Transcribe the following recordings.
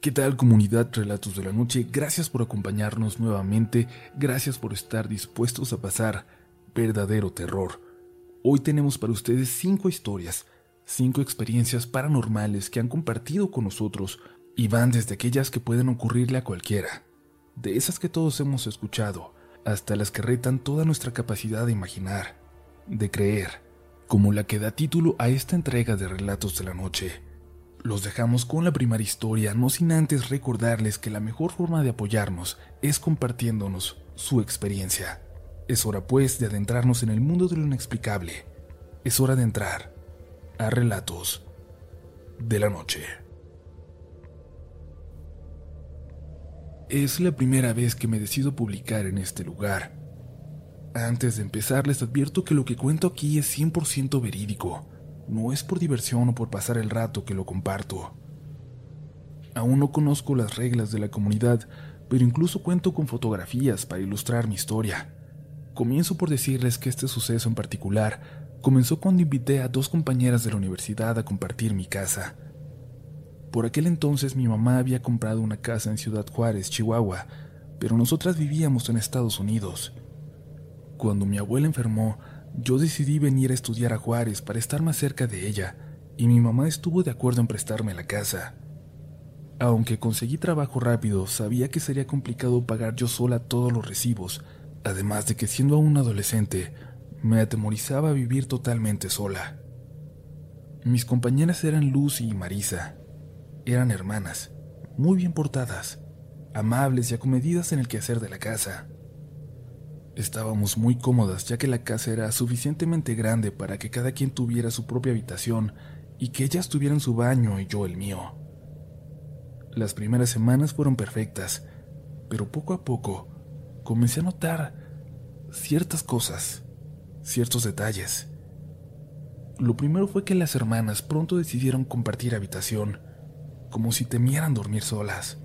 ¿Qué tal comunidad Relatos de la Noche? Gracias por acompañarnos nuevamente, gracias por estar dispuestos a pasar verdadero terror. Hoy tenemos para ustedes cinco historias, cinco experiencias paranormales que han compartido con nosotros y van desde aquellas que pueden ocurrirle a cualquiera, de esas que todos hemos escuchado, hasta las que retan toda nuestra capacidad de imaginar, de creer, como la que da título a esta entrega de Relatos de la Noche. Los dejamos con la primera historia, no sin antes recordarles que la mejor forma de apoyarnos es compartiéndonos su experiencia. Es hora pues de adentrarnos en el mundo de lo inexplicable. Es hora de entrar a relatos de la noche. Es la primera vez que me decido publicar en este lugar. Antes de empezar les advierto que lo que cuento aquí es 100% verídico no es por diversión o por pasar el rato que lo comparto. Aún no conozco las reglas de la comunidad, pero incluso cuento con fotografías para ilustrar mi historia. Comienzo por decirles que este suceso en particular comenzó cuando invité a dos compañeras de la universidad a compartir mi casa. Por aquel entonces mi mamá había comprado una casa en Ciudad Juárez, Chihuahua, pero nosotras vivíamos en Estados Unidos. Cuando mi abuela enfermó, yo decidí venir a estudiar a Juárez para estar más cerca de ella, y mi mamá estuvo de acuerdo en prestarme la casa. Aunque conseguí trabajo rápido, sabía que sería complicado pagar yo sola todos los recibos, además de que siendo aún adolescente, me atemorizaba vivir totalmente sola. Mis compañeras eran Lucy y Marisa. Eran hermanas, muy bien portadas, amables y acomedidas en el quehacer de la casa. Estábamos muy cómodas ya que la casa era suficientemente grande para que cada quien tuviera su propia habitación y que ellas tuvieran su baño y yo el mío. Las primeras semanas fueron perfectas, pero poco a poco comencé a notar ciertas cosas, ciertos detalles. Lo primero fue que las hermanas pronto decidieron compartir habitación, como si temieran dormir solas.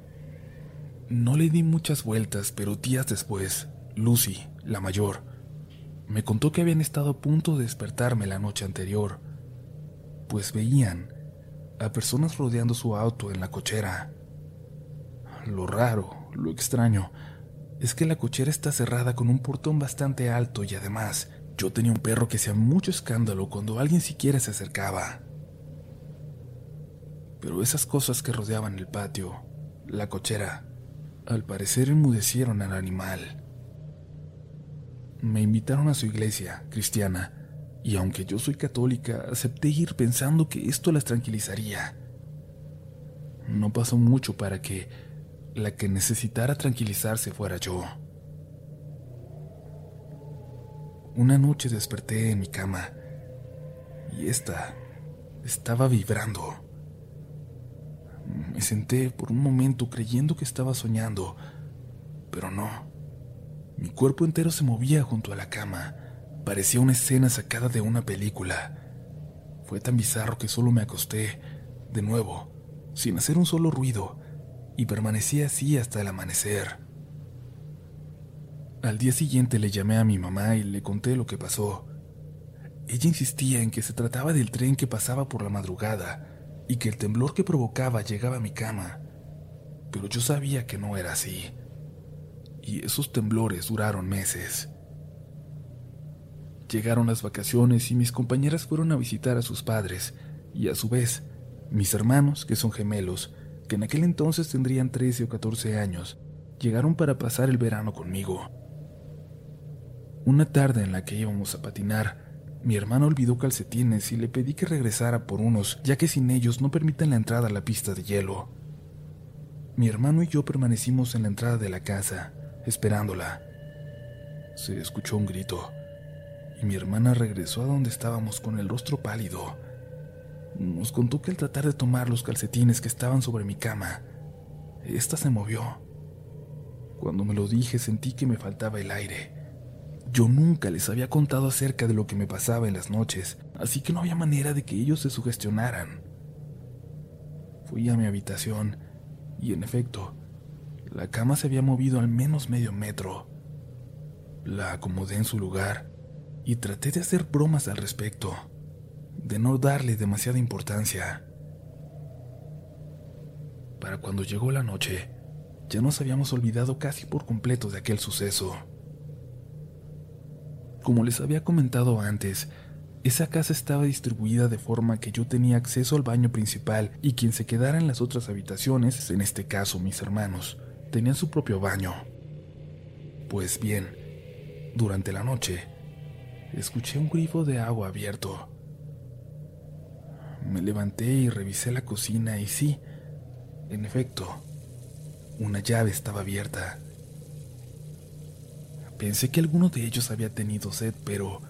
No le di muchas vueltas, pero días después, Lucy, la mayor, me contó que habían estado a punto de despertarme la noche anterior, pues veían a personas rodeando su auto en la cochera. Lo raro, lo extraño, es que la cochera está cerrada con un portón bastante alto y además yo tenía un perro que hacía mucho escándalo cuando alguien siquiera se acercaba. Pero esas cosas que rodeaban el patio, la cochera, al parecer enmudecieron al animal me invitaron a su iglesia cristiana, y aunque yo soy católica, acepté ir pensando que esto las tranquilizaría. No pasó mucho para que la que necesitara tranquilizarse fuera yo. Una noche desperté en mi cama y esta estaba vibrando. Me senté por un momento creyendo que estaba soñando, pero no. Mi cuerpo entero se movía junto a la cama. Parecía una escena sacada de una película. Fue tan bizarro que solo me acosté, de nuevo, sin hacer un solo ruido, y permanecí así hasta el amanecer. Al día siguiente le llamé a mi mamá y le conté lo que pasó. Ella insistía en que se trataba del tren que pasaba por la madrugada y que el temblor que provocaba llegaba a mi cama, pero yo sabía que no era así y esos temblores duraron meses. Llegaron las vacaciones y mis compañeras fueron a visitar a sus padres y a su vez mis hermanos, que son gemelos, que en aquel entonces tendrían 13 o 14 años, llegaron para pasar el verano conmigo. Una tarde en la que íbamos a patinar, mi hermano olvidó calcetines y le pedí que regresara por unos, ya que sin ellos no permiten la entrada a la pista de hielo. Mi hermano y yo permanecimos en la entrada de la casa, esperándola. Se escuchó un grito y mi hermana regresó a donde estábamos con el rostro pálido. Nos contó que al tratar de tomar los calcetines que estaban sobre mi cama, ésta se movió. Cuando me lo dije sentí que me faltaba el aire. Yo nunca les había contado acerca de lo que me pasaba en las noches, así que no había manera de que ellos se sugestionaran. Fui a mi habitación y en efecto, la cama se había movido al menos medio metro. La acomodé en su lugar y traté de hacer bromas al respecto, de no darle demasiada importancia. Para cuando llegó la noche, ya nos habíamos olvidado casi por completo de aquel suceso. Como les había comentado antes, esa casa estaba distribuida de forma que yo tenía acceso al baño principal y quien se quedara en las otras habitaciones, en este caso mis hermanos, tenían su propio baño. Pues bien, durante la noche, escuché un grifo de agua abierto. Me levanté y revisé la cocina y sí, en efecto, una llave estaba abierta. Pensé que alguno de ellos había tenido sed, pero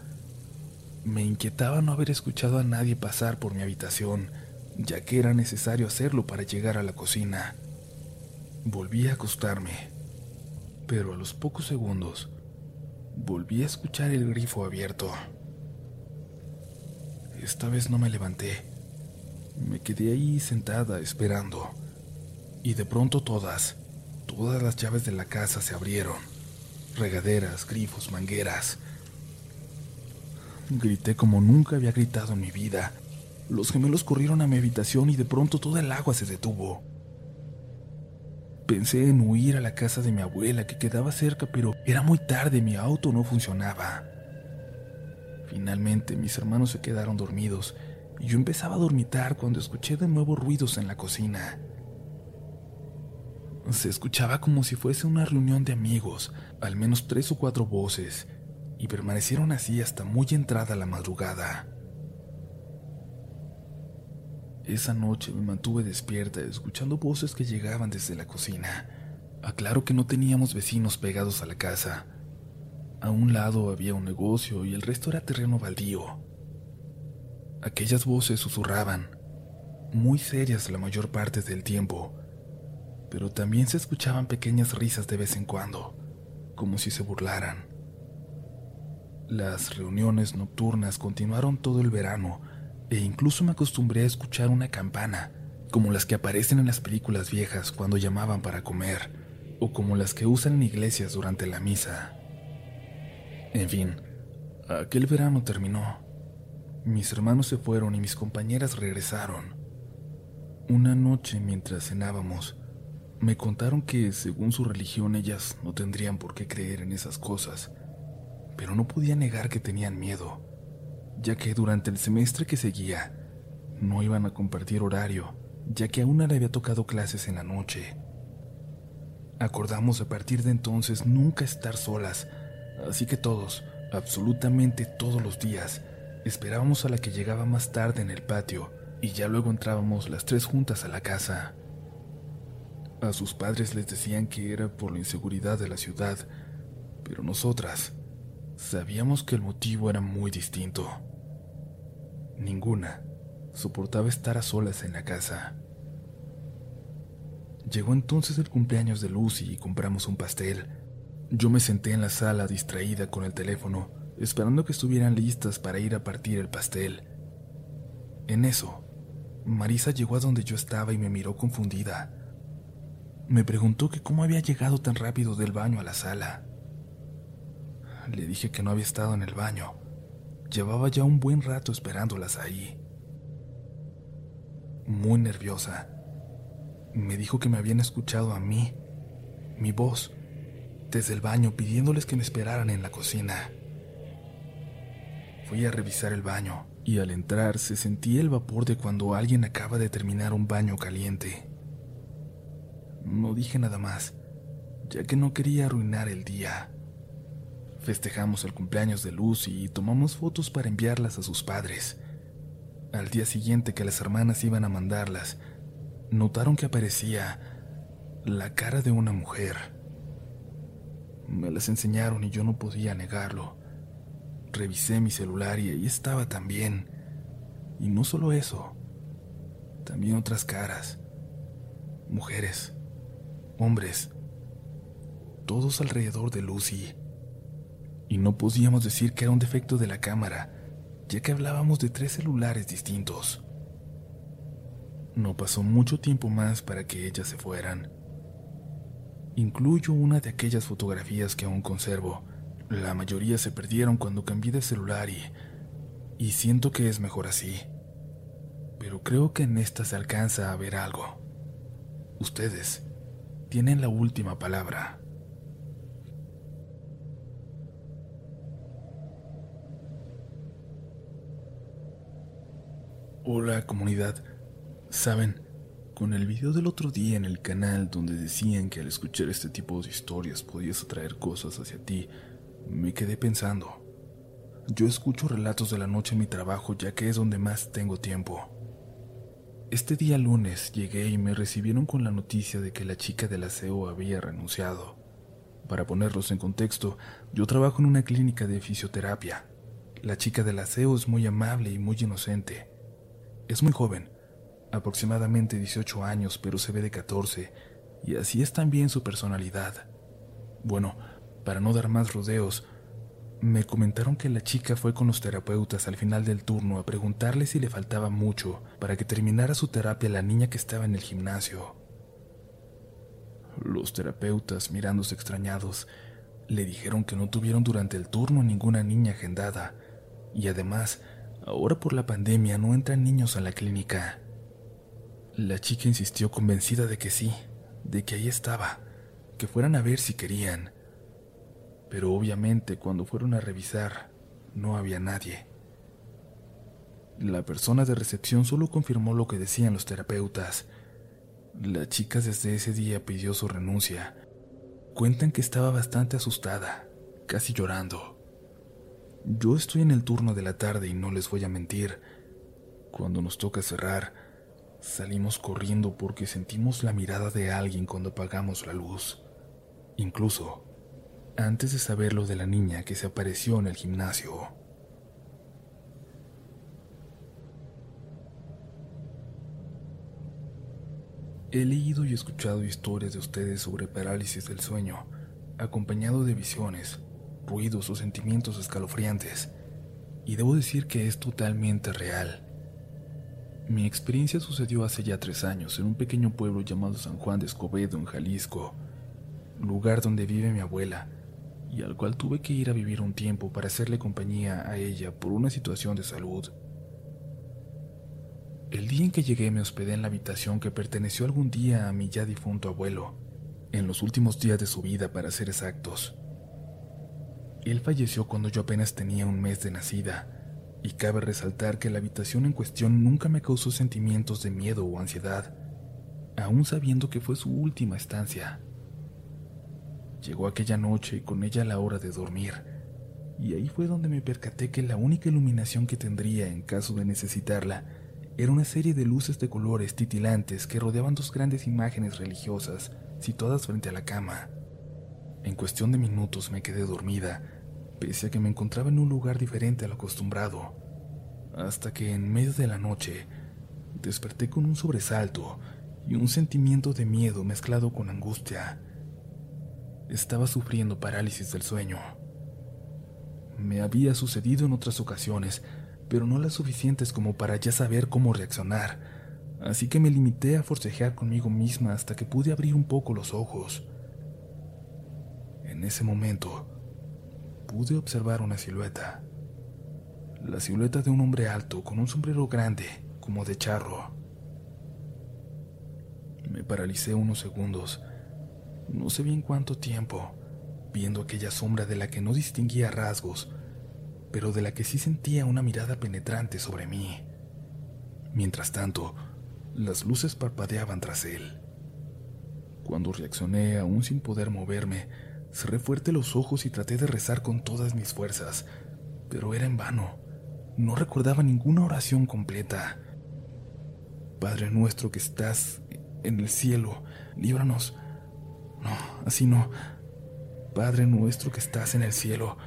me inquietaba no haber escuchado a nadie pasar por mi habitación, ya que era necesario hacerlo para llegar a la cocina. Volví a acostarme, pero a los pocos segundos volví a escuchar el grifo abierto. Esta vez no me levanté. Me quedé ahí sentada esperando. Y de pronto todas, todas las llaves de la casa se abrieron. Regaderas, grifos, mangueras. Grité como nunca había gritado en mi vida. Los gemelos corrieron a mi habitación y de pronto toda el agua se detuvo. Pensé en huir a la casa de mi abuela que quedaba cerca, pero era muy tarde, mi auto no funcionaba. Finalmente mis hermanos se quedaron dormidos y yo empezaba a dormitar cuando escuché de nuevo ruidos en la cocina. Se escuchaba como si fuese una reunión de amigos, al menos tres o cuatro voces, y permanecieron así hasta muy entrada la madrugada. Esa noche me mantuve despierta escuchando voces que llegaban desde la cocina. Aclaro que no teníamos vecinos pegados a la casa. A un lado había un negocio y el resto era terreno baldío. Aquellas voces susurraban, muy serias la mayor parte del tiempo, pero también se escuchaban pequeñas risas de vez en cuando, como si se burlaran. Las reuniones nocturnas continuaron todo el verano e incluso me acostumbré a escuchar una campana, como las que aparecen en las películas viejas cuando llamaban para comer, o como las que usan en iglesias durante la misa. En fin, aquel verano terminó. Mis hermanos se fueron y mis compañeras regresaron. Una noche mientras cenábamos, me contaron que, según su religión, ellas no tendrían por qué creer en esas cosas, pero no podía negar que tenían miedo, ya que durante el semestre que seguía no iban a compartir horario, ya que a una le había tocado clases en la noche. Acordamos a partir de entonces nunca estar solas, así que todos, absolutamente todos los días, esperábamos a la que llegaba más tarde en el patio y ya luego entrábamos las tres juntas a la casa. A sus padres les decían que era por la inseguridad de la ciudad, pero nosotras sabíamos que el motivo era muy distinto. Ninguna soportaba estar a solas en la casa. Llegó entonces el cumpleaños de Lucy y compramos un pastel. Yo me senté en la sala distraída con el teléfono, esperando que estuvieran listas para ir a partir el pastel. En eso, Marisa llegó a donde yo estaba y me miró confundida. Me preguntó que cómo había llegado tan rápido del baño a la sala. Le dije que no había estado en el baño. Llevaba ya un buen rato esperándolas ahí. Muy nerviosa, me dijo que me habían escuchado a mí, mi voz, desde el baño pidiéndoles que me esperaran en la cocina. Fui a revisar el baño y al entrar se sentía el vapor de cuando alguien acaba de terminar un baño caliente. No dije nada más, ya que no quería arruinar el día. Festejamos el cumpleaños de Lucy y tomamos fotos para enviarlas a sus padres. Al día siguiente que las hermanas iban a mandarlas, notaron que aparecía la cara de una mujer. Me las enseñaron y yo no podía negarlo. Revisé mi celular y ahí estaba también. Y no solo eso, también otras caras. Mujeres hombres, todos alrededor de Lucy. Y no podíamos decir que era un defecto de la cámara, ya que hablábamos de tres celulares distintos. No pasó mucho tiempo más para que ellas se fueran. Incluyo una de aquellas fotografías que aún conservo. La mayoría se perdieron cuando cambié de celular y, y siento que es mejor así. Pero creo que en esta se alcanza a ver algo. ustedes tienen la última palabra. Hola comunidad. Saben, con el video del otro día en el canal donde decían que al escuchar este tipo de historias podías atraer cosas hacia ti, me quedé pensando. Yo escucho relatos de la noche en mi trabajo ya que es donde más tengo tiempo. Este día lunes llegué y me recibieron con la noticia de que la chica del aseo había renunciado. Para ponerlos en contexto, yo trabajo en una clínica de fisioterapia. La chica del aseo es muy amable y muy inocente. Es muy joven, aproximadamente 18 años, pero se ve de 14, y así es también su personalidad. Bueno, para no dar más rodeos, me comentaron que la chica fue con los terapeutas al final del turno a preguntarle si le faltaba mucho para que terminara su terapia la niña que estaba en el gimnasio. Los terapeutas, mirándose extrañados, le dijeron que no tuvieron durante el turno ninguna niña agendada, y además Ahora por la pandemia no entran niños a la clínica. La chica insistió convencida de que sí, de que ahí estaba, que fueran a ver si querían. Pero obviamente cuando fueron a revisar, no había nadie. La persona de recepción solo confirmó lo que decían los terapeutas. La chica desde ese día pidió su renuncia. Cuentan que estaba bastante asustada, casi llorando. Yo estoy en el turno de la tarde y no les voy a mentir. Cuando nos toca cerrar, salimos corriendo porque sentimos la mirada de alguien cuando apagamos la luz. Incluso antes de saber lo de la niña que se apareció en el gimnasio. He leído y escuchado historias de ustedes sobre parálisis del sueño, acompañado de visiones, ruidos o sentimientos escalofriantes, y debo decir que es totalmente real. Mi experiencia sucedió hace ya tres años en un pequeño pueblo llamado San Juan de Escobedo, en Jalisco, lugar donde vive mi abuela, y al cual tuve que ir a vivir un tiempo para hacerle compañía a ella por una situación de salud. El día en que llegué me hospedé en la habitación que perteneció algún día a mi ya difunto abuelo, en los últimos días de su vida para ser exactos. Él falleció cuando yo apenas tenía un mes de nacida, y cabe resaltar que la habitación en cuestión nunca me causó sentimientos de miedo o ansiedad, aún sabiendo que fue su última estancia. Llegó aquella noche y con ella la hora de dormir, y ahí fue donde me percaté que la única iluminación que tendría en caso de necesitarla era una serie de luces de colores titilantes que rodeaban dos grandes imágenes religiosas situadas frente a la cama. En cuestión de minutos me quedé dormida, pese a que me encontraba en un lugar diferente a lo acostumbrado, hasta que en medio de la noche desperté con un sobresalto y un sentimiento de miedo mezclado con angustia. Estaba sufriendo parálisis del sueño. Me había sucedido en otras ocasiones, pero no las suficientes como para ya saber cómo reaccionar, así que me limité a forcejear conmigo misma hasta que pude abrir un poco los ojos. En ese momento, pude observar una silueta. La silueta de un hombre alto con un sombrero grande, como de charro. Me paralicé unos segundos, no sé bien cuánto tiempo, viendo aquella sombra de la que no distinguía rasgos, pero de la que sí sentía una mirada penetrante sobre mí. Mientras tanto, las luces parpadeaban tras él. Cuando reaccioné, aún sin poder moverme, Cerré fuerte los ojos y traté de rezar con todas mis fuerzas, pero era en vano. No recordaba ninguna oración completa. Padre nuestro que estás en el cielo, líbranos. No, así no. Padre nuestro que estás en el cielo.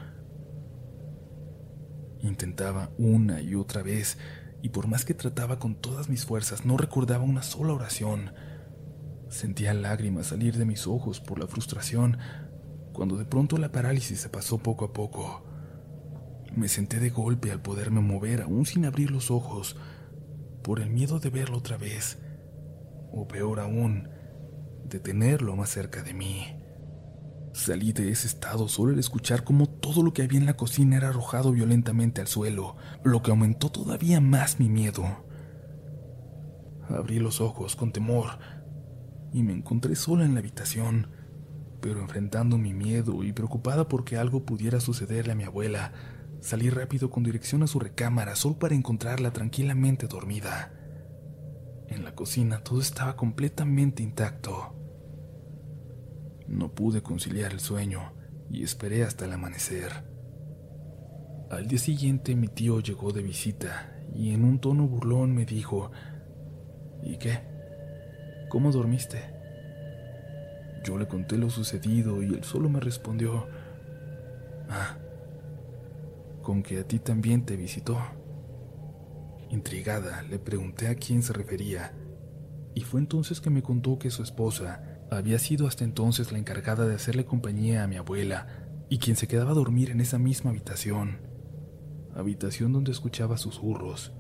Intentaba una y otra vez, y por más que trataba con todas mis fuerzas, no recordaba una sola oración. Sentía lágrimas salir de mis ojos por la frustración, cuando de pronto la parálisis se pasó poco a poco. Me senté de golpe al poderme mover aún sin abrir los ojos, por el miedo de verlo otra vez, o peor aún, de tenerlo más cerca de mí. Salí de ese estado solo al escuchar cómo todo lo que había en la cocina era arrojado violentamente al suelo, lo que aumentó todavía más mi miedo. Abrí los ojos con temor, y me encontré sola en la habitación, pero enfrentando mi miedo y preocupada porque algo pudiera sucederle a mi abuela, salí rápido con dirección a su recámara solo para encontrarla tranquilamente dormida. En la cocina todo estaba completamente intacto. No pude conciliar el sueño y esperé hasta el amanecer. Al día siguiente mi tío llegó de visita y en un tono burlón me dijo, ¿Y qué? ¿Cómo dormiste? Yo le conté lo sucedido y él solo me respondió, Ah, con que a ti también te visitó. Intrigada, le pregunté a quién se refería, y fue entonces que me contó que su esposa había sido hasta entonces la encargada de hacerle compañía a mi abuela y quien se quedaba a dormir en esa misma habitación, habitación donde escuchaba susurros,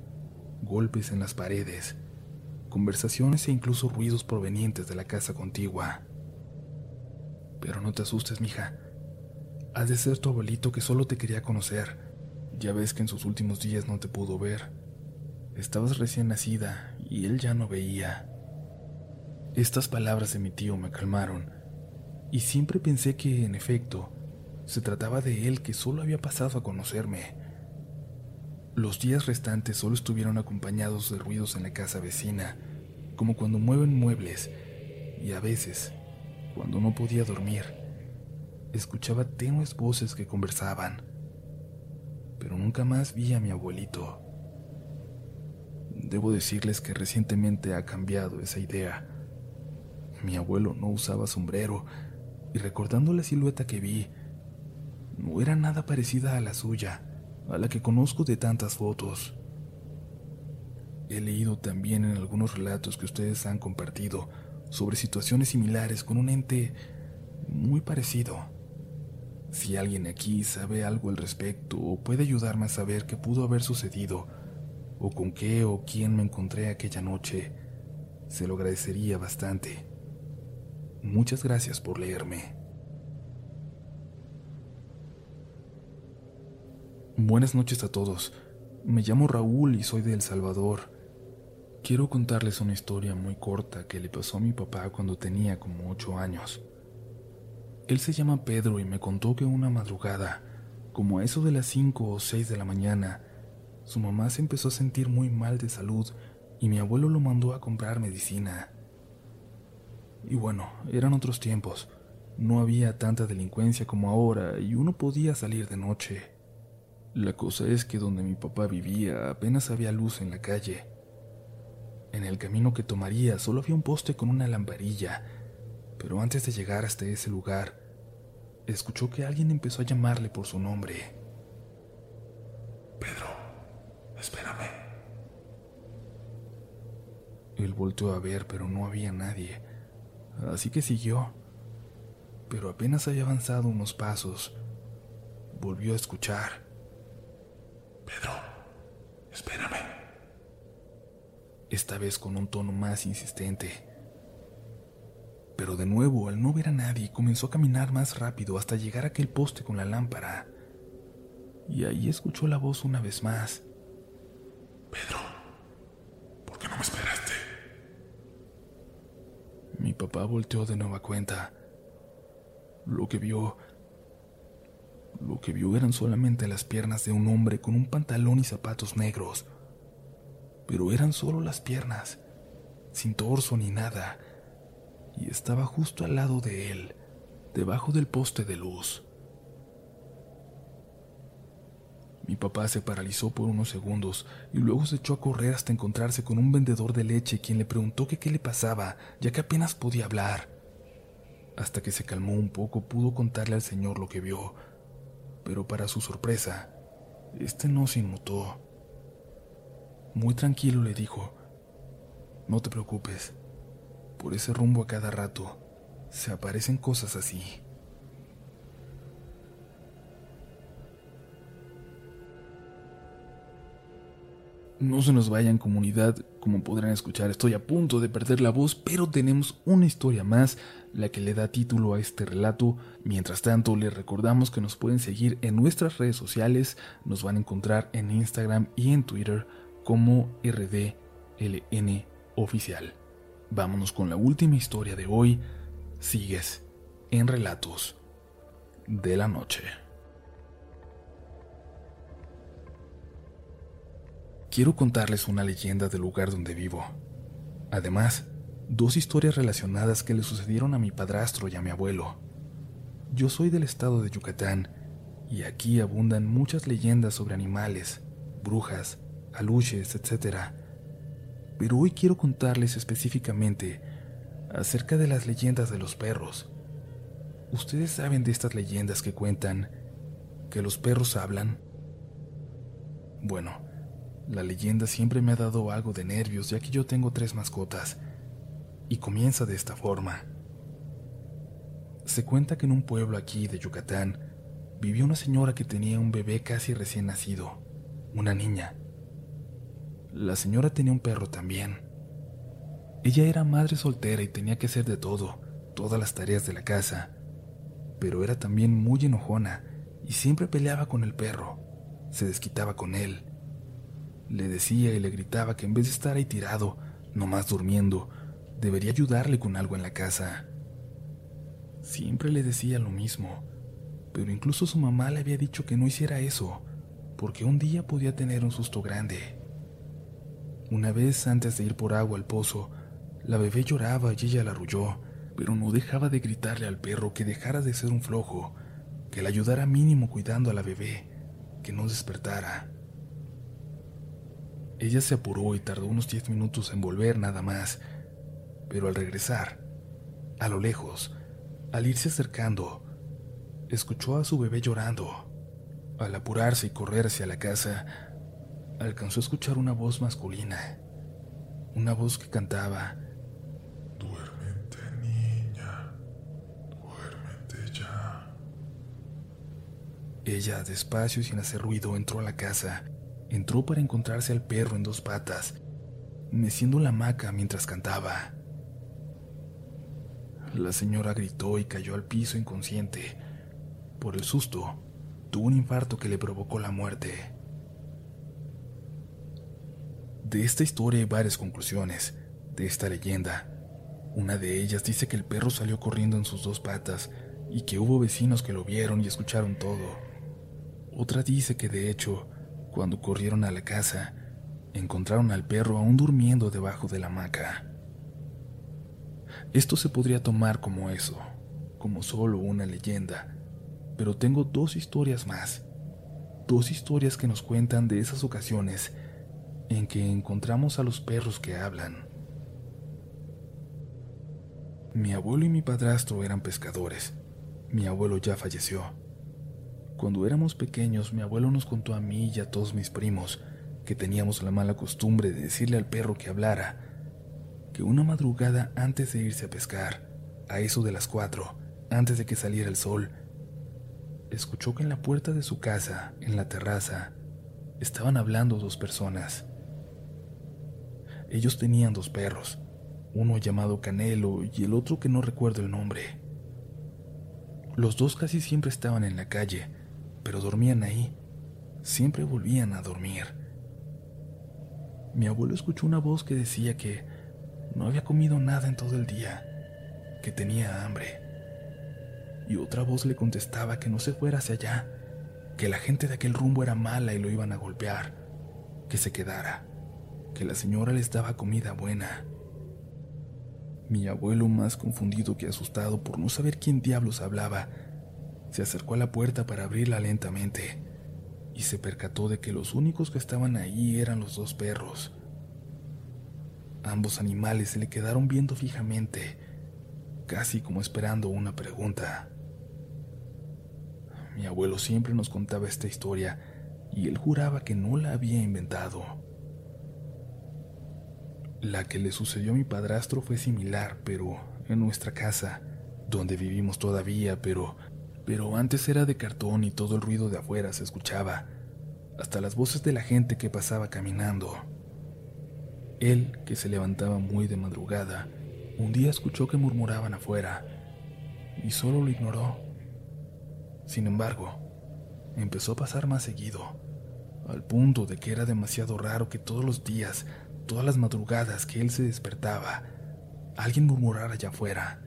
golpes en las paredes, conversaciones e incluso ruidos provenientes de la casa contigua. Pero no te asustes, mija. Has de ser tu abuelito que solo te quería conocer. Ya ves que en sus últimos días no te pudo ver. Estabas recién nacida y él ya no veía. Estas palabras de mi tío me calmaron, y siempre pensé que, en efecto, se trataba de él que solo había pasado a conocerme. Los días restantes solo estuvieron acompañados de ruidos en la casa vecina, como cuando mueven muebles, y a veces, cuando no podía dormir, escuchaba tenues voces que conversaban. Pero nunca más vi a mi abuelito. Debo decirles que recientemente ha cambiado esa idea. Mi abuelo no usaba sombrero, y recordando la silueta que vi, no era nada parecida a la suya a la que conozco de tantas fotos. He leído también en algunos relatos que ustedes han compartido sobre situaciones similares con un ente muy parecido. Si alguien aquí sabe algo al respecto o puede ayudarme a saber qué pudo haber sucedido o con qué o quién me encontré aquella noche, se lo agradecería bastante. Muchas gracias por leerme. Buenas noches a todos. Me llamo Raúl y soy de El Salvador. Quiero contarles una historia muy corta que le pasó a mi papá cuando tenía como ocho años. Él se llama Pedro y me contó que una madrugada, como a eso de las cinco o seis de la mañana, su mamá se empezó a sentir muy mal de salud y mi abuelo lo mandó a comprar medicina. Y bueno, eran otros tiempos. No había tanta delincuencia como ahora y uno podía salir de noche. La cosa es que donde mi papá vivía apenas había luz en la calle. En el camino que tomaría solo había un poste con una lamparilla, pero antes de llegar hasta ese lugar, escuchó que alguien empezó a llamarle por su nombre. Pedro, espérame. Él volteó a ver, pero no había nadie, así que siguió. Pero apenas había avanzado unos pasos, volvió a escuchar. Pedro, espérame. Esta vez con un tono más insistente. Pero de nuevo, al no ver a nadie, comenzó a caminar más rápido hasta llegar a aquel poste con la lámpara. Y ahí escuchó la voz una vez más. Pedro, ¿por qué no me esperaste? Mi papá volteó de nueva cuenta. Lo que vio lo que vio eran solamente las piernas de un hombre con un pantalón y zapatos negros. Pero eran solo las piernas, sin torso ni nada, y estaba justo al lado de él, debajo del poste de luz. Mi papá se paralizó por unos segundos y luego se echó a correr hasta encontrarse con un vendedor de leche quien le preguntó qué le pasaba, ya que apenas podía hablar. Hasta que se calmó un poco pudo contarle al señor lo que vio, pero para su sorpresa, este no se inmutó. Muy tranquilo le dijo, no te preocupes, por ese rumbo a cada rato se aparecen cosas así. No se nos vaya en comunidad, como podrán escuchar, estoy a punto de perder la voz, pero tenemos una historia más, la que le da título a este relato. Mientras tanto, les recordamos que nos pueden seguir en nuestras redes sociales, nos van a encontrar en Instagram y en Twitter como RDLN Oficial. Vámonos con la última historia de hoy. Sigues en Relatos de la Noche. Quiero contarles una leyenda del lugar donde vivo. Además, dos historias relacionadas que le sucedieron a mi padrastro y a mi abuelo. Yo soy del estado de Yucatán y aquí abundan muchas leyendas sobre animales, brujas, aluches, etc. Pero hoy quiero contarles específicamente acerca de las leyendas de los perros. ¿Ustedes saben de estas leyendas que cuentan que los perros hablan? Bueno, la leyenda siempre me ha dado algo de nervios ya que yo tengo tres mascotas y comienza de esta forma. Se cuenta que en un pueblo aquí de Yucatán vivía una señora que tenía un bebé casi recién nacido, una niña. La señora tenía un perro también. Ella era madre soltera y tenía que hacer de todo, todas las tareas de la casa, pero era también muy enojona y siempre peleaba con el perro, se desquitaba con él. Le decía y le gritaba que en vez de estar ahí tirado, nomás durmiendo, debería ayudarle con algo en la casa. Siempre le decía lo mismo, pero incluso su mamá le había dicho que no hiciera eso, porque un día podía tener un susto grande. Una vez antes de ir por agua al pozo, la bebé lloraba y ella la arrulló, pero no dejaba de gritarle al perro que dejara de ser un flojo, que le ayudara mínimo cuidando a la bebé, que no despertara. Ella se apuró y tardó unos diez minutos en volver nada más, pero al regresar, a lo lejos, al irse acercando, escuchó a su bebé llorando. Al apurarse y correr hacia la casa, alcanzó a escuchar una voz masculina, una voz que cantaba, Duérmete, niña, duérmete ya. Ella, despacio y sin hacer ruido, entró a la casa. Entró para encontrarse al perro en dos patas, meciendo la hamaca mientras cantaba. La señora gritó y cayó al piso inconsciente. Por el susto, tuvo un infarto que le provocó la muerte. De esta historia hay varias conclusiones, de esta leyenda. Una de ellas dice que el perro salió corriendo en sus dos patas y que hubo vecinos que lo vieron y escucharon todo. Otra dice que de hecho, cuando corrieron a la casa, encontraron al perro aún durmiendo debajo de la hamaca. Esto se podría tomar como eso, como solo una leyenda, pero tengo dos historias más, dos historias que nos cuentan de esas ocasiones en que encontramos a los perros que hablan. Mi abuelo y mi padrastro eran pescadores. Mi abuelo ya falleció. Cuando éramos pequeños, mi abuelo nos contó a mí y a todos mis primos que teníamos la mala costumbre de decirle al perro que hablara que una madrugada antes de irse a pescar, a eso de las cuatro, antes de que saliera el sol, escuchó que en la puerta de su casa, en la terraza, estaban hablando dos personas. Ellos tenían dos perros, uno llamado Canelo y el otro que no recuerdo el nombre. Los dos casi siempre estaban en la calle, pero dormían ahí. Siempre volvían a dormir. Mi abuelo escuchó una voz que decía que no había comido nada en todo el día, que tenía hambre. Y otra voz le contestaba que no se fuera hacia allá, que la gente de aquel rumbo era mala y lo iban a golpear, que se quedara, que la señora les daba comida buena. Mi abuelo, más confundido que asustado por no saber quién diablos hablaba, se acercó a la puerta para abrirla lentamente y se percató de que los únicos que estaban ahí eran los dos perros. Ambos animales se le quedaron viendo fijamente, casi como esperando una pregunta. Mi abuelo siempre nos contaba esta historia y él juraba que no la había inventado. La que le sucedió a mi padrastro fue similar, pero en nuestra casa, donde vivimos todavía, pero pero antes era de cartón y todo el ruido de afuera se escuchaba, hasta las voces de la gente que pasaba caminando. Él, que se levantaba muy de madrugada, un día escuchó que murmuraban afuera y solo lo ignoró. Sin embargo, empezó a pasar más seguido, al punto de que era demasiado raro que todos los días, todas las madrugadas que él se despertaba, alguien murmurara allá afuera,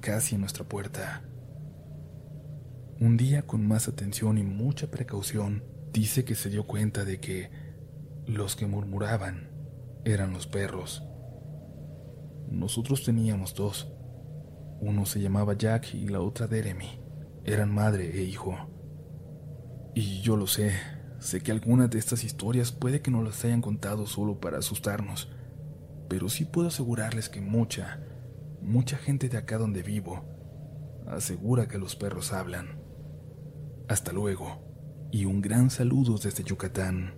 casi en nuestra puerta. Un día, con más atención y mucha precaución, dice que se dio cuenta de que los que murmuraban eran los perros. Nosotros teníamos dos. Uno se llamaba Jack y la otra Jeremy. Eran madre e hijo. Y yo lo sé, sé que algunas de estas historias puede que no las hayan contado solo para asustarnos, pero sí puedo asegurarles que mucha, mucha gente de acá donde vivo asegura que los perros hablan. Hasta luego, y un gran saludo desde Yucatán.